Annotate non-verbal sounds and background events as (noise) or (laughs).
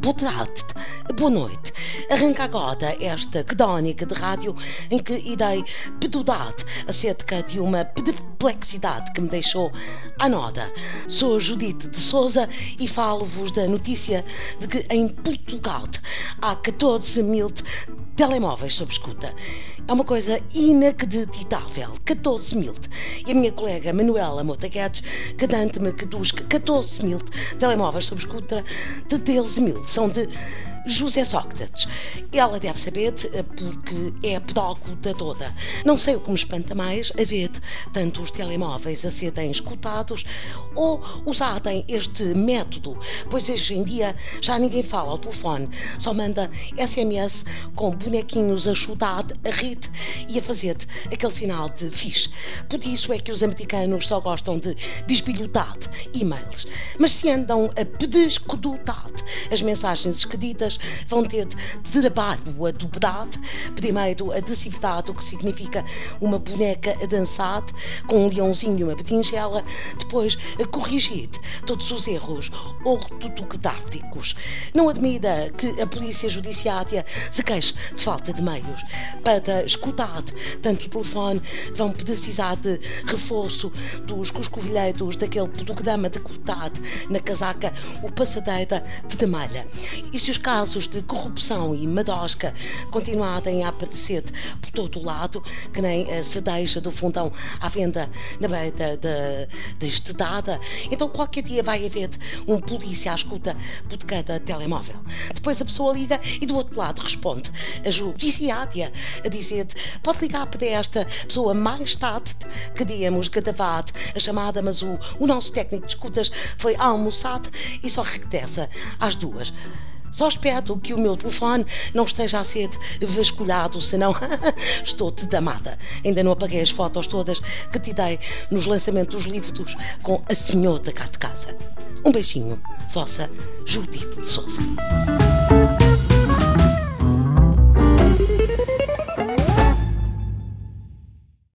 boa tarde, boa noite. Arranca agora esta crónica de rádio em que irei pedudar acerca de uma perplexidade que me deixou à nota. Sou Judite de Souza e falo-vos da notícia de que em Portugal há 14 mil telemóveis sob escuta. É uma coisa inacreditável. 14 mil. E a minha colega Manuela Mota Guedes garante-me que dos 14 mil telemóveis sob escuta, de 13 mil são de José Sócrates. Ela deve saber eh, porque é a pedócuta toda. Não sei o que me espanta mais a ver tanto os telemóveis a serem escutados ou usarem este método, pois hoje em dia já ninguém fala ao telefone, só manda SMS com bonequinhos a chutar, a rir e a fazer aquele sinal de fixe. Por isso é que os americanos só gostam de bisbilhotar e-mails. Mas se andam a pedescodotar as mensagens escritas, vão ter de trabalho a dobrar, primeiro a decifrar o que significa uma boneca a dançar com um leãozinho e uma berinjela, depois a corrigir todos os erros ortográficos. Não admira que a polícia judiciária se queixe de falta de meios. Para escutar tanto o telefone, vão precisar de reforço dos coscovilheiros daquele programa de cortar na casaca o passadeira vermelha. E se os casos de corrupção e madosca continuarem a aparecer por todo o lado, que nem se deixa do fundão à venda na beira deste dada, então qualquer dia vai haver um polícia à escuta por cada telemóvel. Depois a pessoa liga e do outro lado responde a judiciária a dizer pode ligar para esta pessoa mais tarde, queríamos gravar a chamada, mas o, o nosso técnico de escutas almoçado e só regressa às duas. Só espero que o meu telefone não esteja a ser vasculhado, senão (laughs) estou-te damada. Ainda não apaguei as fotos todas que te dei nos lançamentos dos livros com a senhora cá de casa. Um beijinho, vossa Judite de Souza.